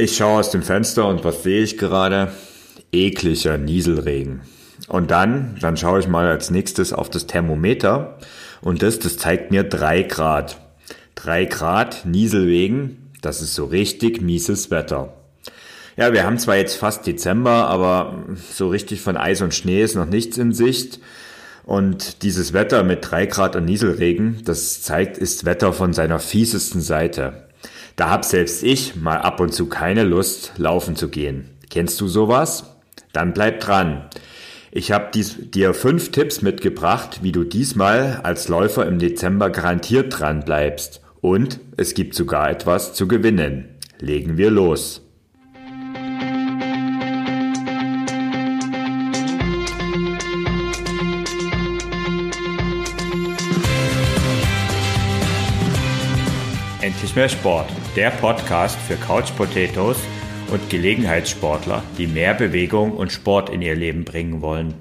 Ich schaue aus dem Fenster und was sehe ich gerade? Ekliger Nieselregen. Und dann, dann schaue ich mal als nächstes auf das Thermometer und das, das zeigt mir drei Grad. Drei Grad Nieselregen, das ist so richtig mieses Wetter. Ja, wir haben zwar jetzt fast Dezember, aber so richtig von Eis und Schnee ist noch nichts in Sicht. Und dieses Wetter mit drei Grad und Nieselregen, das zeigt, ist Wetter von seiner fiesesten Seite. Da hab selbst ich mal ab und zu keine Lust, laufen zu gehen. Kennst du sowas? Dann bleib dran. Ich habe dir fünf Tipps mitgebracht, wie du diesmal als Läufer im Dezember garantiert dran bleibst. Und es gibt sogar etwas zu gewinnen. Legen wir los. Endlich mehr Sport, der Podcast für Couch Potatoes und Gelegenheitssportler, die mehr Bewegung und Sport in ihr Leben bringen wollen.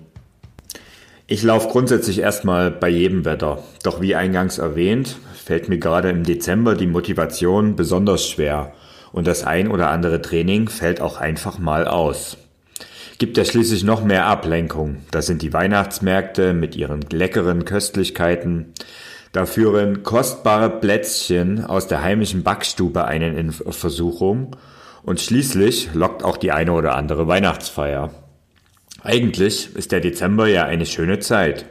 Ich laufe grundsätzlich erstmal bei jedem Wetter. Doch wie eingangs erwähnt, fällt mir gerade im Dezember die Motivation besonders schwer und das ein oder andere Training fällt auch einfach mal aus. Gibt ja schließlich noch mehr Ablenkung. Das sind die Weihnachtsmärkte mit ihren leckeren Köstlichkeiten. Da führen kostbare Plätzchen aus der heimischen Backstube einen in Versuchung und schließlich lockt auch die eine oder andere Weihnachtsfeier. Eigentlich ist der Dezember ja eine schöne Zeit.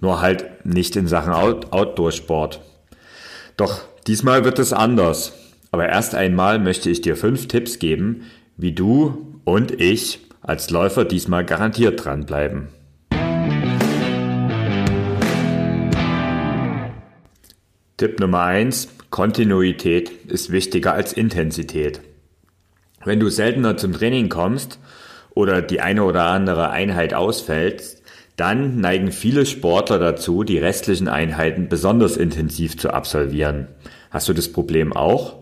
Nur halt nicht in Sachen Out Outdoor-Sport. Doch diesmal wird es anders. Aber erst einmal möchte ich dir fünf Tipps geben, wie du und ich als Läufer diesmal garantiert dranbleiben. Tipp Nummer eins: Kontinuität ist wichtiger als Intensität. Wenn du seltener zum Training kommst oder die eine oder andere Einheit ausfällt, dann neigen viele Sportler dazu, die restlichen Einheiten besonders intensiv zu absolvieren. Hast du das Problem auch?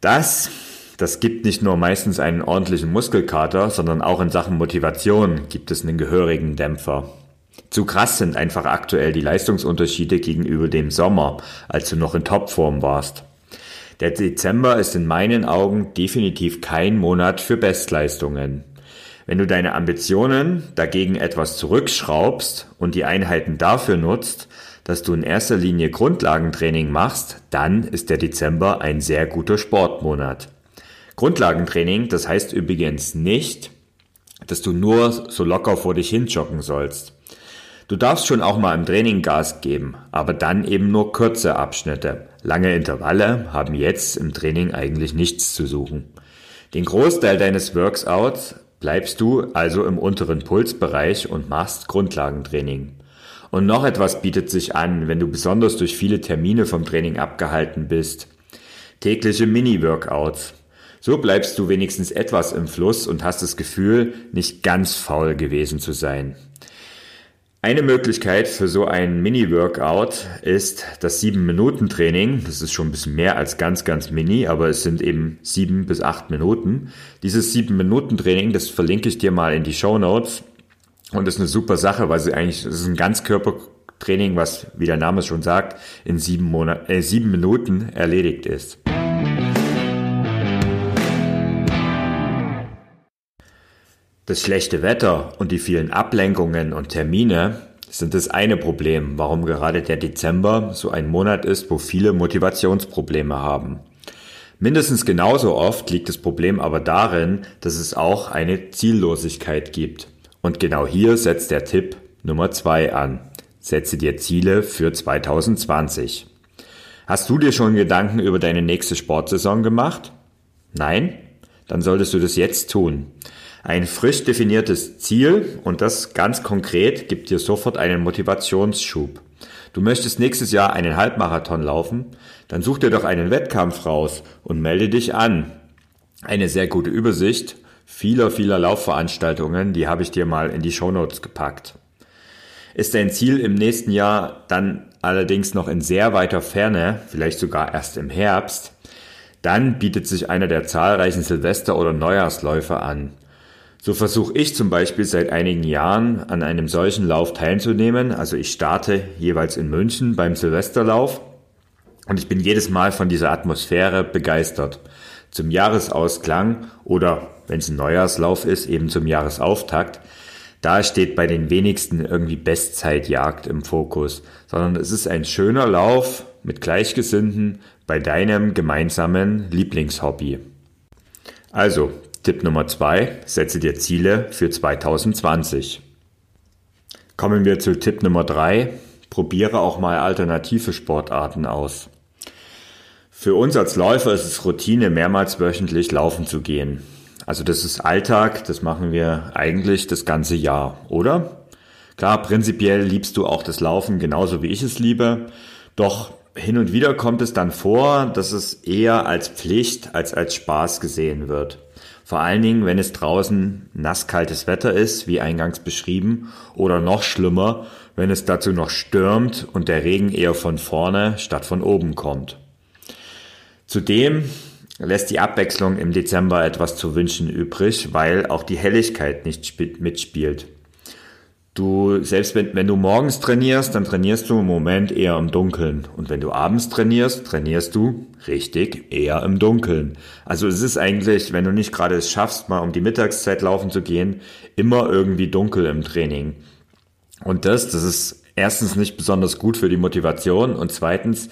Das, das gibt nicht nur meistens einen ordentlichen Muskelkater, sondern auch in Sachen Motivation gibt es einen gehörigen Dämpfer. Zu krass sind einfach aktuell die Leistungsunterschiede gegenüber dem Sommer, als du noch in Topform warst. Der Dezember ist in meinen Augen definitiv kein Monat für Bestleistungen. Wenn du deine Ambitionen dagegen etwas zurückschraubst und die Einheiten dafür nutzt, dass du in erster Linie Grundlagentraining machst, dann ist der Dezember ein sehr guter Sportmonat. Grundlagentraining, das heißt übrigens nicht, dass du nur so locker vor dich hin joggen sollst. Du darfst schon auch mal im Training Gas geben, aber dann eben nur kurze Abschnitte. Lange Intervalle haben jetzt im Training eigentlich nichts zu suchen. Den Großteil deines Workouts bleibst du also im unteren Pulsbereich und machst Grundlagentraining. Und noch etwas bietet sich an, wenn du besonders durch viele Termine vom Training abgehalten bist. Tägliche Mini-Workouts. So bleibst du wenigstens etwas im Fluss und hast das Gefühl, nicht ganz faul gewesen zu sein. Eine Möglichkeit für so ein Mini-Workout ist das 7-Minuten-Training. Das ist schon ein bisschen mehr als ganz, ganz mini, aber es sind eben 7 bis 8 Minuten. Dieses 7-Minuten-Training, das verlinke ich dir mal in die Show Notes. Und das ist eine super Sache, weil sie eigentlich, das ist ein Ganzkörpertraining, was, wie der Name es schon sagt, in sieben, Monat, äh, sieben Minuten erledigt ist. Das schlechte Wetter und die vielen Ablenkungen und Termine sind das eine Problem, warum gerade der Dezember so ein Monat ist, wo viele Motivationsprobleme haben. Mindestens genauso oft liegt das Problem aber darin, dass es auch eine Ziellosigkeit gibt. Und genau hier setzt der Tipp Nummer zwei an. Setze dir Ziele für 2020. Hast du dir schon Gedanken über deine nächste Sportsaison gemacht? Nein? Dann solltest du das jetzt tun. Ein frisch definiertes Ziel und das ganz konkret gibt dir sofort einen Motivationsschub. Du möchtest nächstes Jahr einen Halbmarathon laufen? Dann such dir doch einen Wettkampf raus und melde dich an. Eine sehr gute Übersicht vieler, vieler Laufveranstaltungen, die habe ich dir mal in die Shownotes gepackt. Ist dein Ziel im nächsten Jahr dann allerdings noch in sehr weiter Ferne, vielleicht sogar erst im Herbst, dann bietet sich einer der zahlreichen Silvester- oder Neujahrsläufe an. So versuche ich zum Beispiel seit einigen Jahren an einem solchen Lauf teilzunehmen. Also ich starte jeweils in München beim Silvesterlauf und ich bin jedes Mal von dieser Atmosphäre begeistert. zum Jahresausklang oder wenn es ein Neujahrslauf ist, eben zum Jahresauftakt, da steht bei den wenigsten irgendwie Bestzeitjagd im Fokus, sondern es ist ein schöner Lauf mit Gleichgesinnten bei deinem gemeinsamen Lieblingshobby. Also, Tipp Nummer zwei: setze dir Ziele für 2020. Kommen wir zu Tipp Nummer drei: probiere auch mal alternative Sportarten aus. Für uns als Läufer ist es Routine, mehrmals wöchentlich laufen zu gehen. Also das ist Alltag, das machen wir eigentlich das ganze Jahr, oder? Klar, prinzipiell liebst du auch das Laufen genauso wie ich es liebe, doch hin und wieder kommt es dann vor, dass es eher als Pflicht als als Spaß gesehen wird. Vor allen Dingen, wenn es draußen nasskaltes Wetter ist, wie eingangs beschrieben, oder noch schlimmer, wenn es dazu noch stürmt und der Regen eher von vorne statt von oben kommt. Zudem lässt die Abwechslung im Dezember etwas zu wünschen übrig, weil auch die Helligkeit nicht mitspielt. Du, selbst wenn, wenn du morgens trainierst, dann trainierst du im Moment eher im Dunkeln. Und wenn du abends trainierst, trainierst du richtig eher im Dunkeln. Also es ist eigentlich, wenn du nicht gerade es schaffst, mal um die Mittagszeit laufen zu gehen, immer irgendwie dunkel im Training. Und das, das ist erstens nicht besonders gut für die Motivation und zweitens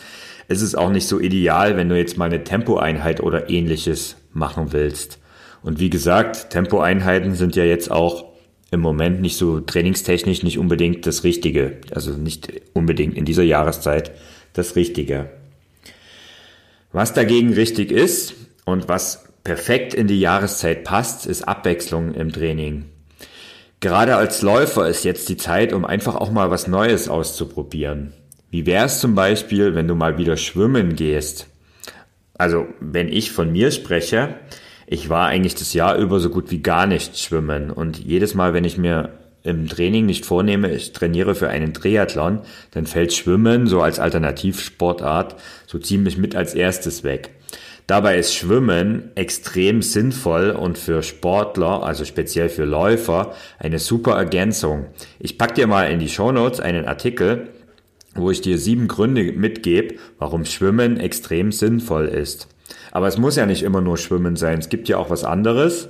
ist es auch nicht so ideal, wenn du jetzt mal eine Tempoeinheit oder ähnliches machen willst. Und wie gesagt, Tempoeinheiten sind ja jetzt auch im Moment nicht so trainingstechnisch nicht unbedingt das Richtige. Also nicht unbedingt in dieser Jahreszeit das Richtige. Was dagegen richtig ist und was perfekt in die Jahreszeit passt, ist Abwechslung im Training. Gerade als Läufer ist jetzt die Zeit, um einfach auch mal was Neues auszuprobieren. Wie wäre es zum Beispiel, wenn du mal wieder schwimmen gehst? Also, wenn ich von mir spreche, ich war eigentlich das Jahr über so gut wie gar nicht schwimmen. Und jedes Mal, wenn ich mir im Training nicht vornehme, ich trainiere für einen Triathlon, dann fällt Schwimmen so als Alternativsportart so ziemlich mit als erstes weg. Dabei ist Schwimmen extrem sinnvoll und für Sportler, also speziell für Läufer, eine super Ergänzung. Ich pack dir mal in die Show Notes einen Artikel, wo ich dir sieben Gründe mitgebe, warum Schwimmen extrem sinnvoll ist. Aber es muss ja nicht immer nur Schwimmen sein. Es gibt ja auch was anderes.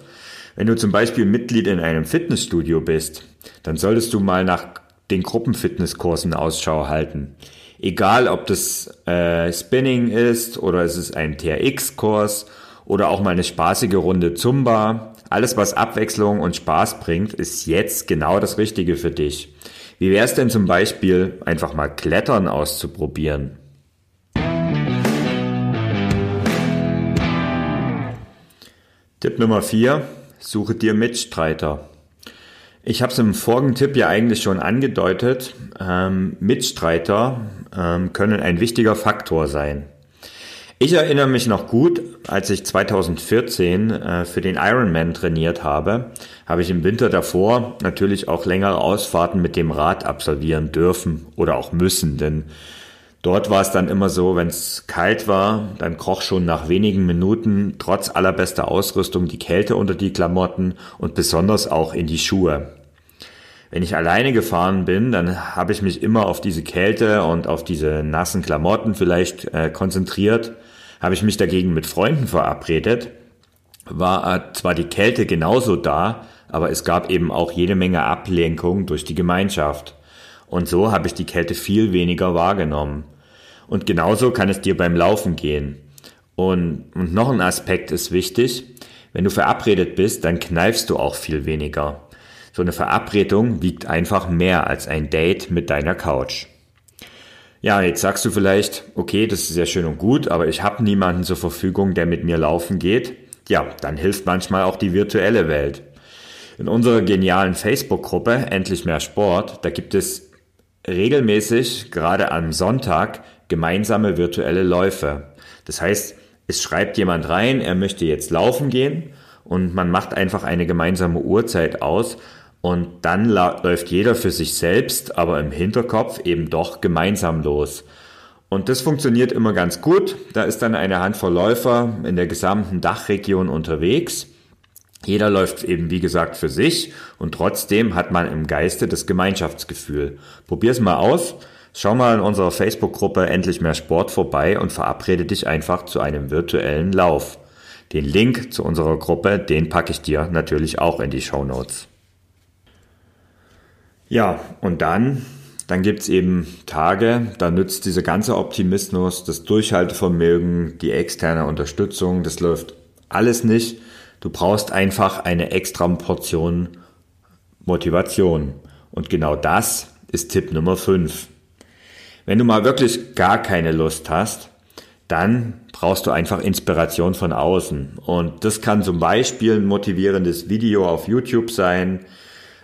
Wenn du zum Beispiel Mitglied in einem Fitnessstudio bist, dann solltest du mal nach den Gruppenfitnesskursen Ausschau halten. Egal, ob das äh, Spinning ist oder es ist ein TRX-Kurs oder auch mal eine spaßige Runde Zumba. Alles, was Abwechslung und Spaß bringt, ist jetzt genau das Richtige für dich. Wie wäre es denn zum Beispiel, einfach mal Klettern auszuprobieren? Tipp Nummer 4. Suche dir Mitstreiter. Ich habe es im vorigen Tipp ja eigentlich schon angedeutet. Ähm, Mitstreiter ähm, können ein wichtiger Faktor sein. Ich erinnere mich noch gut, als ich 2014 äh, für den Ironman trainiert habe, habe ich im Winter davor natürlich auch längere Ausfahrten mit dem Rad absolvieren dürfen oder auch müssen, denn Dort war es dann immer so, wenn es kalt war, dann kroch schon nach wenigen Minuten trotz allerbester Ausrüstung die Kälte unter die Klamotten und besonders auch in die Schuhe. Wenn ich alleine gefahren bin, dann habe ich mich immer auf diese Kälte und auf diese nassen Klamotten vielleicht äh, konzentriert. Habe ich mich dagegen mit Freunden verabredet, war äh, zwar die Kälte genauso da, aber es gab eben auch jede Menge Ablenkung durch die Gemeinschaft. Und so habe ich die Kälte viel weniger wahrgenommen. Und genauso kann es dir beim Laufen gehen. Und, und noch ein Aspekt ist wichtig. Wenn du verabredet bist, dann kneifst du auch viel weniger. So eine Verabredung wiegt einfach mehr als ein Date mit deiner Couch. Ja, jetzt sagst du vielleicht, okay, das ist ja schön und gut, aber ich habe niemanden zur Verfügung, der mit mir laufen geht. Ja, dann hilft manchmal auch die virtuelle Welt. In unserer genialen Facebook-Gruppe Endlich mehr Sport, da gibt es regelmäßig, gerade am Sonntag, gemeinsame virtuelle Läufe. Das heißt, es schreibt jemand rein, er möchte jetzt laufen gehen und man macht einfach eine gemeinsame Uhrzeit aus und dann läuft jeder für sich selbst, aber im Hinterkopf eben doch gemeinsam los. Und das funktioniert immer ganz gut. Da ist dann eine Handvoll Läufer in der gesamten Dachregion unterwegs. Jeder läuft eben, wie gesagt, für sich und trotzdem hat man im Geiste das Gemeinschaftsgefühl. Probier's mal aus. Schau mal in unserer Facebook-Gruppe Endlich mehr Sport vorbei und verabrede dich einfach zu einem virtuellen Lauf. Den Link zu unserer Gruppe, den packe ich dir natürlich auch in die Show Notes. Ja, und dann, dann gibt's eben Tage, da nützt dieser ganze Optimismus, das Durchhaltevermögen, die externe Unterstützung, das läuft alles nicht. Du brauchst einfach eine extra Portion Motivation. Und genau das ist Tipp Nummer 5. Wenn du mal wirklich gar keine Lust hast, dann brauchst du einfach Inspiration von außen. Und das kann zum Beispiel ein motivierendes Video auf YouTube sein,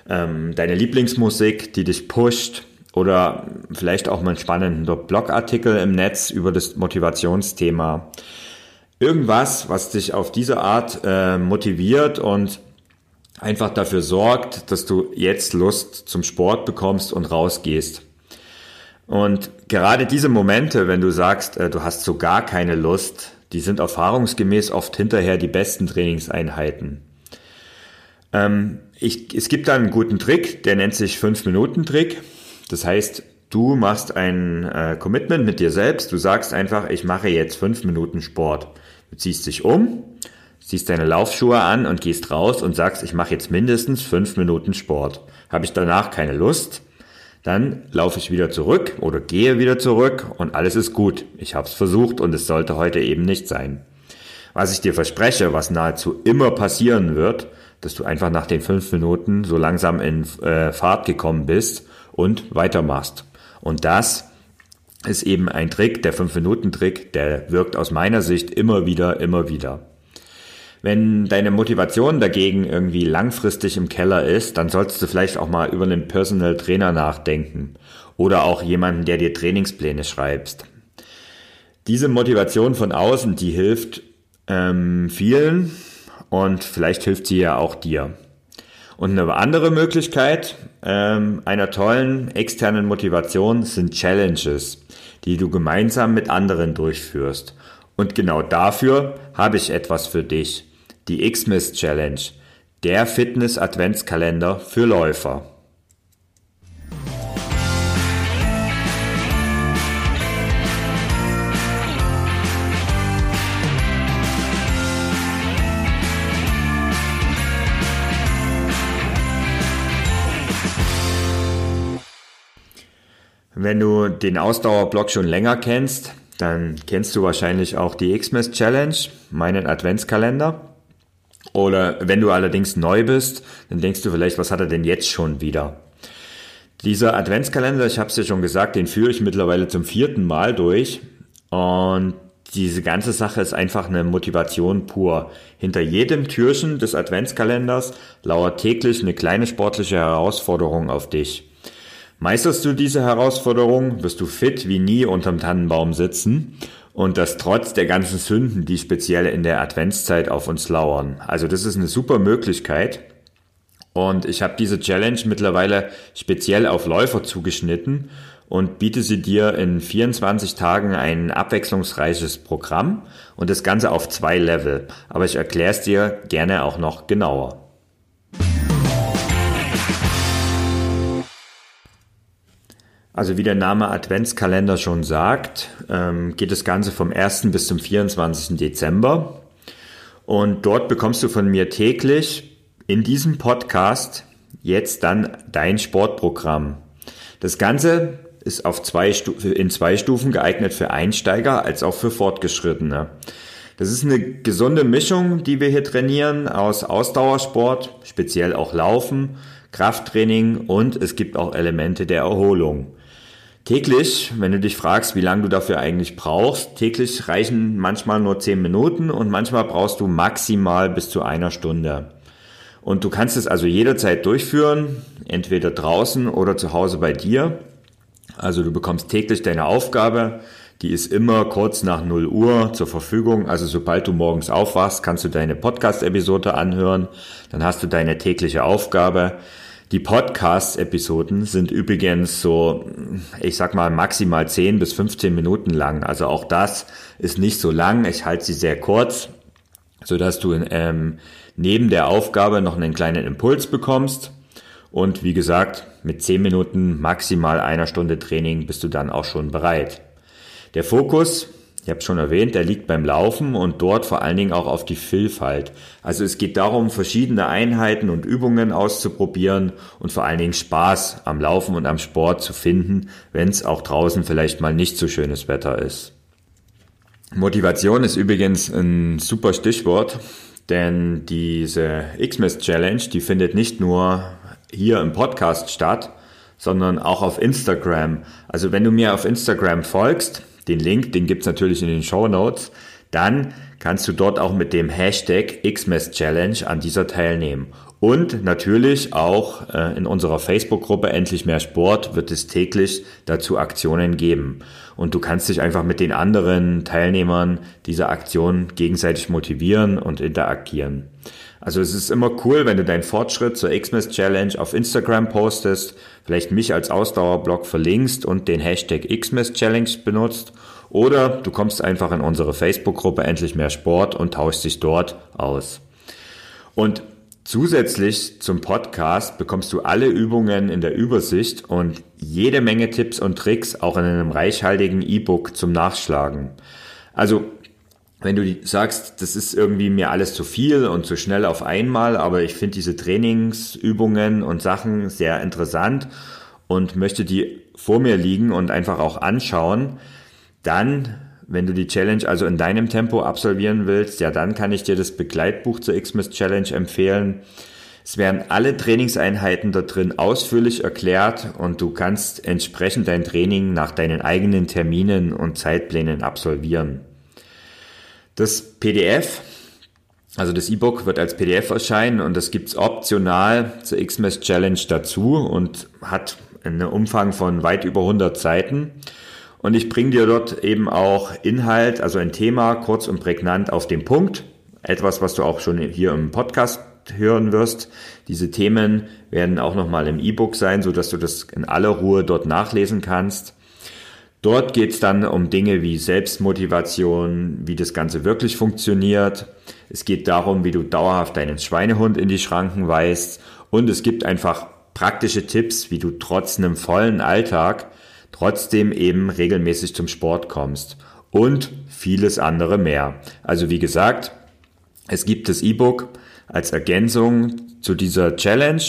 ähm, deine Lieblingsmusik, die dich pusht oder vielleicht auch mal ein spannender Blogartikel im Netz über das Motivationsthema. Irgendwas, was dich auf diese Art äh, motiviert und einfach dafür sorgt, dass du jetzt Lust zum Sport bekommst und rausgehst. Und gerade diese Momente, wenn du sagst, äh, du hast so gar keine Lust, die sind erfahrungsgemäß oft hinterher die besten Trainingseinheiten. Ähm, ich, es gibt da einen guten Trick, der nennt sich 5-Minuten-Trick. Das heißt, du machst ein äh, Commitment mit dir selbst. Du sagst einfach, ich mache jetzt 5 Minuten Sport. Du ziehst dich um, ziehst deine Laufschuhe an und gehst raus und sagst, ich mache jetzt mindestens 5 Minuten Sport. Habe ich danach keine Lust, dann laufe ich wieder zurück oder gehe wieder zurück und alles ist gut. Ich habe es versucht und es sollte heute eben nicht sein. Was ich dir verspreche, was nahezu immer passieren wird, dass du einfach nach den fünf Minuten so langsam in äh, Fahrt gekommen bist und weitermachst. Und das ist eben ein Trick, der fünf Minuten Trick, der wirkt aus meiner Sicht immer wieder, immer wieder. Wenn deine Motivation dagegen irgendwie langfristig im Keller ist, dann solltest du vielleicht auch mal über einen Personal Trainer nachdenken oder auch jemanden, der dir Trainingspläne schreibst. Diese Motivation von außen, die hilft ähm, vielen und vielleicht hilft sie ja auch dir. Und eine andere Möglichkeit ähm, einer tollen externen Motivation sind Challenges, die du gemeinsam mit anderen durchführst. Und genau dafür habe ich etwas für dich die Xmas Challenge, der Fitness-Adventskalender für Läufer. Wenn du den Ausdauerblock schon länger kennst, dann kennst du wahrscheinlich auch die Xmas Challenge, meinen Adventskalender. Oder wenn du allerdings neu bist, dann denkst du vielleicht, was hat er denn jetzt schon wieder? Dieser Adventskalender, ich habe es ja schon gesagt, den führe ich mittlerweile zum vierten Mal durch. Und diese ganze Sache ist einfach eine Motivation pur. Hinter jedem Türchen des Adventskalenders lauert täglich eine kleine sportliche Herausforderung auf dich. Meisterst du diese Herausforderung, wirst du fit wie nie unterm Tannenbaum sitzen und das trotz der ganzen Sünden, die speziell in der Adventszeit auf uns lauern. Also das ist eine super Möglichkeit. Und ich habe diese Challenge mittlerweile speziell auf Läufer zugeschnitten und biete sie dir in 24 Tagen ein abwechslungsreiches Programm und das Ganze auf zwei Level. Aber ich erkläre es dir gerne auch noch genauer. Also wie der Name Adventskalender schon sagt, ähm, geht das Ganze vom 1. bis zum 24. Dezember. Und dort bekommst du von mir täglich in diesem Podcast jetzt dann dein Sportprogramm. Das Ganze ist auf zwei in zwei Stufen geeignet für Einsteiger als auch für Fortgeschrittene. Das ist eine gesunde Mischung, die wir hier trainieren aus Ausdauersport, speziell auch Laufen, Krafttraining und es gibt auch Elemente der Erholung. Täglich, wenn du dich fragst, wie lange du dafür eigentlich brauchst, täglich reichen manchmal nur 10 Minuten und manchmal brauchst du maximal bis zu einer Stunde. Und du kannst es also jederzeit durchführen, entweder draußen oder zu Hause bei dir. Also du bekommst täglich deine Aufgabe, die ist immer kurz nach 0 Uhr zur Verfügung. Also sobald du morgens aufwachst, kannst du deine Podcast-Episode anhören. Dann hast du deine tägliche Aufgabe. Die Podcast-Episoden sind übrigens so, ich sag mal, maximal 10 bis 15 Minuten lang. Also auch das ist nicht so lang. Ich halte sie sehr kurz, so dass du ähm, neben der Aufgabe noch einen kleinen Impuls bekommst. Und wie gesagt, mit 10 Minuten, maximal einer Stunde Training bist du dann auch schon bereit. Der Fokus ich habe schon erwähnt, der liegt beim Laufen und dort vor allen Dingen auch auf die Vielfalt. Also es geht darum, verschiedene Einheiten und Übungen auszuprobieren und vor allen Dingen Spaß am Laufen und am Sport zu finden, wenn es auch draußen vielleicht mal nicht so schönes Wetter ist. Motivation ist übrigens ein super Stichwort, denn diese Xmas Challenge, die findet nicht nur hier im Podcast statt, sondern auch auf Instagram. Also wenn du mir auf Instagram folgst, den Link, den gibt's natürlich in den Show Notes. Dann kannst du dort auch mit dem Hashtag Xmas Challenge an dieser teilnehmen. Und natürlich auch äh, in unserer Facebook-Gruppe Endlich mehr Sport wird es täglich dazu Aktionen geben. Und du kannst dich einfach mit den anderen Teilnehmern dieser Aktion gegenseitig motivieren und interagieren. Also es ist immer cool, wenn du deinen Fortschritt zur Xmas Challenge auf Instagram postest, vielleicht mich als Ausdauerblog verlinkst und den Hashtag Xmas Challenge benutzt oder du kommst einfach in unsere Facebook-Gruppe Endlich mehr Sport und tauschst dich dort aus. Und zusätzlich zum Podcast bekommst du alle Übungen in der Übersicht und jede Menge Tipps und Tricks auch in einem reichhaltigen E-Book zum Nachschlagen. Also wenn du sagst, das ist irgendwie mir alles zu viel und zu schnell auf einmal, aber ich finde diese Trainingsübungen und Sachen sehr interessant und möchte die vor mir liegen und einfach auch anschauen, dann, wenn du die Challenge also in deinem Tempo absolvieren willst, ja, dann kann ich dir das Begleitbuch zur Xmas Challenge empfehlen. Es werden alle Trainingseinheiten da drin ausführlich erklärt und du kannst entsprechend dein Training nach deinen eigenen Terminen und Zeitplänen absolvieren. Das PDF, also das E-Book wird als PDF erscheinen und das gibt's optional zur Xmas Challenge dazu und hat einen Umfang von weit über 100 Seiten. Und ich bringe dir dort eben auch Inhalt, also ein Thema kurz und prägnant auf den Punkt. Etwas, was du auch schon hier im Podcast hören wirst. Diese Themen werden auch nochmal im E-Book sein, so dass du das in aller Ruhe dort nachlesen kannst. Dort geht es dann um Dinge wie Selbstmotivation, wie das Ganze wirklich funktioniert. Es geht darum, wie du dauerhaft deinen Schweinehund in die Schranken weist. Und es gibt einfach praktische Tipps, wie du trotz einem vollen Alltag trotzdem eben regelmäßig zum Sport kommst. Und vieles andere mehr. Also wie gesagt, es gibt das E-Book als Ergänzung zu dieser Challenge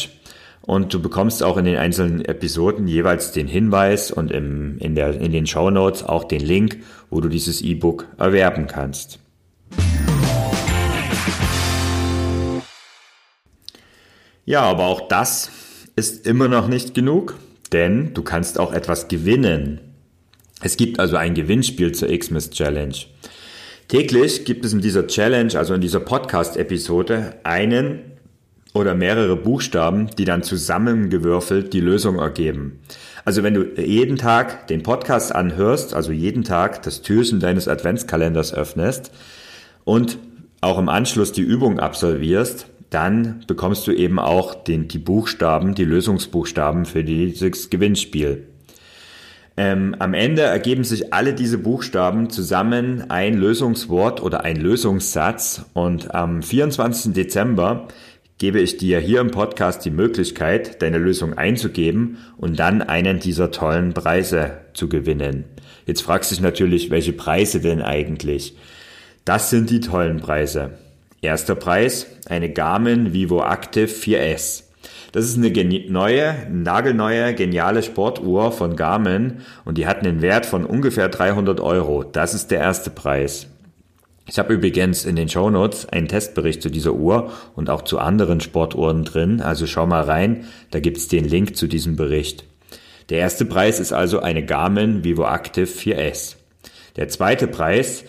und du bekommst auch in den einzelnen Episoden jeweils den Hinweis und im, in, der, in den Show Notes auch den Link, wo du dieses E-Book erwerben kannst. Ja, aber auch das ist immer noch nicht genug, denn du kannst auch etwas gewinnen. Es gibt also ein Gewinnspiel zur Xmas Challenge. Täglich gibt es in dieser Challenge, also in dieser Podcast-Episode, einen oder mehrere Buchstaben, die dann zusammengewürfelt die Lösung ergeben. Also wenn du jeden Tag den Podcast anhörst, also jeden Tag das Türchen deines Adventskalenders öffnest und auch im Anschluss die Übung absolvierst, dann bekommst du eben auch den, die Buchstaben, die Lösungsbuchstaben für dieses Gewinnspiel. Ähm, am Ende ergeben sich alle diese Buchstaben zusammen ein Lösungswort oder ein Lösungssatz und am 24. Dezember gebe ich dir hier im Podcast die Möglichkeit, deine Lösung einzugeben und dann einen dieser tollen Preise zu gewinnen. Jetzt fragst du dich natürlich, welche Preise denn eigentlich? Das sind die tollen Preise. Erster Preis, eine Garmin Vivo Active 4S. Das ist eine neue, nagelneue, geniale Sportuhr von Garmin und die hat einen Wert von ungefähr 300 Euro. Das ist der erste Preis. Ich habe übrigens in den Show Notes einen Testbericht zu dieser Uhr und auch zu anderen Sportuhren drin, also schau mal rein, da gibt's den Link zu diesem Bericht. Der erste Preis ist also eine Garmin Vivo Active 4S. Der zweite Preis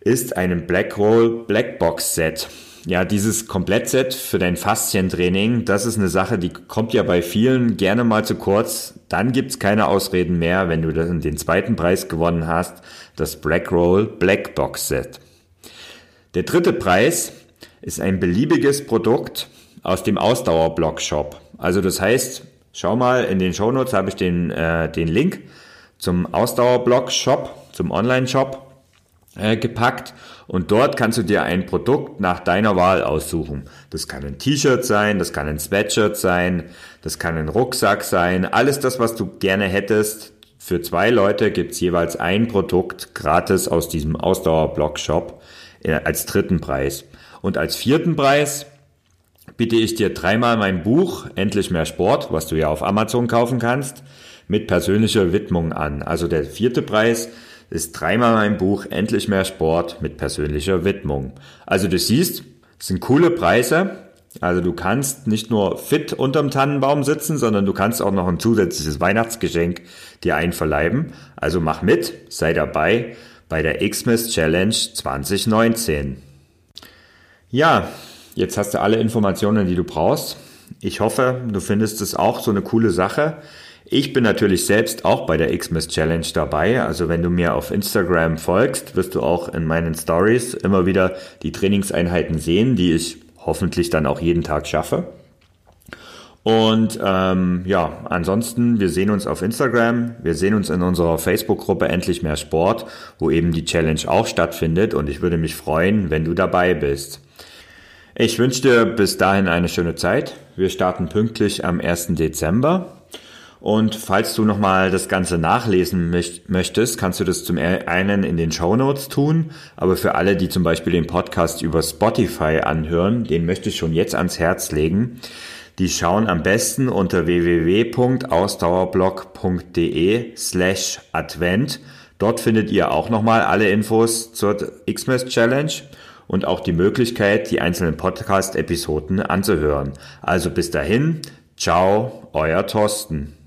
ist ein Blackroll Blackbox Set. Ja, dieses Komplettset für dein Faszientraining, das ist eine Sache, die kommt ja bei vielen gerne mal zu kurz. Dann gibt's keine Ausreden mehr, wenn du den zweiten Preis gewonnen hast, das Blackroll Blackbox Set. Der dritte Preis ist ein beliebiges Produkt aus dem Ausdauerblock-Shop. Also das heißt, schau mal, in den Shownotes habe ich den, äh, den Link zum Ausdauerblock-Shop, zum Online-Shop äh, gepackt und dort kannst du dir ein Produkt nach deiner Wahl aussuchen. Das kann ein T-Shirt sein, das kann ein Sweatshirt sein, das kann ein Rucksack sein, alles das, was du gerne hättest, Für zwei Leute gibt's jeweils ein Produkt gratis aus diesem Ausdauer-Blog-Shop äh, als dritten Preis. Und als vierten Preis biete ich dir dreimal mein Buch Endlich mehr Sport, was du ja auf Amazon kaufen kannst, mit persönlicher Widmung an. Also der vierte Preis ist dreimal mein Buch Endlich mehr Sport mit persönlicher Widmung. Also du siehst, es sind coole Preise. Also du kannst nicht nur fit unterm Tannenbaum sitzen, sondern du kannst auch noch ein zusätzliches Weihnachtsgeschenk dir einverleiben. Also mach mit, sei dabei bei der Xmas Challenge 2019. Ja, jetzt hast du alle Informationen, die du brauchst. Ich hoffe, du findest es auch so eine coole Sache. Ich bin natürlich selbst auch bei der Xmas Challenge dabei. Also wenn du mir auf Instagram folgst, wirst du auch in meinen Stories immer wieder die Trainingseinheiten sehen, die ich hoffentlich dann auch jeden Tag schaffe. Und ähm, ja, ansonsten, wir sehen uns auf Instagram, wir sehen uns in unserer Facebook-Gruppe Endlich mehr Sport, wo eben die Challenge auch stattfindet und ich würde mich freuen, wenn du dabei bist. Ich wünsche dir bis dahin eine schöne Zeit. Wir starten pünktlich am 1. Dezember. Und falls du nochmal das Ganze nachlesen möchtest, kannst du das zum einen in den Show Notes tun. Aber für alle, die zum Beispiel den Podcast über Spotify anhören, den möchte ich schon jetzt ans Herz legen. Die schauen am besten unter www.ausdauerblog.de slash Advent. Dort findet ihr auch nochmal alle Infos zur Xmas Challenge und auch die Möglichkeit, die einzelnen Podcast-Episoden anzuhören. Also bis dahin, ciao, euer Thorsten.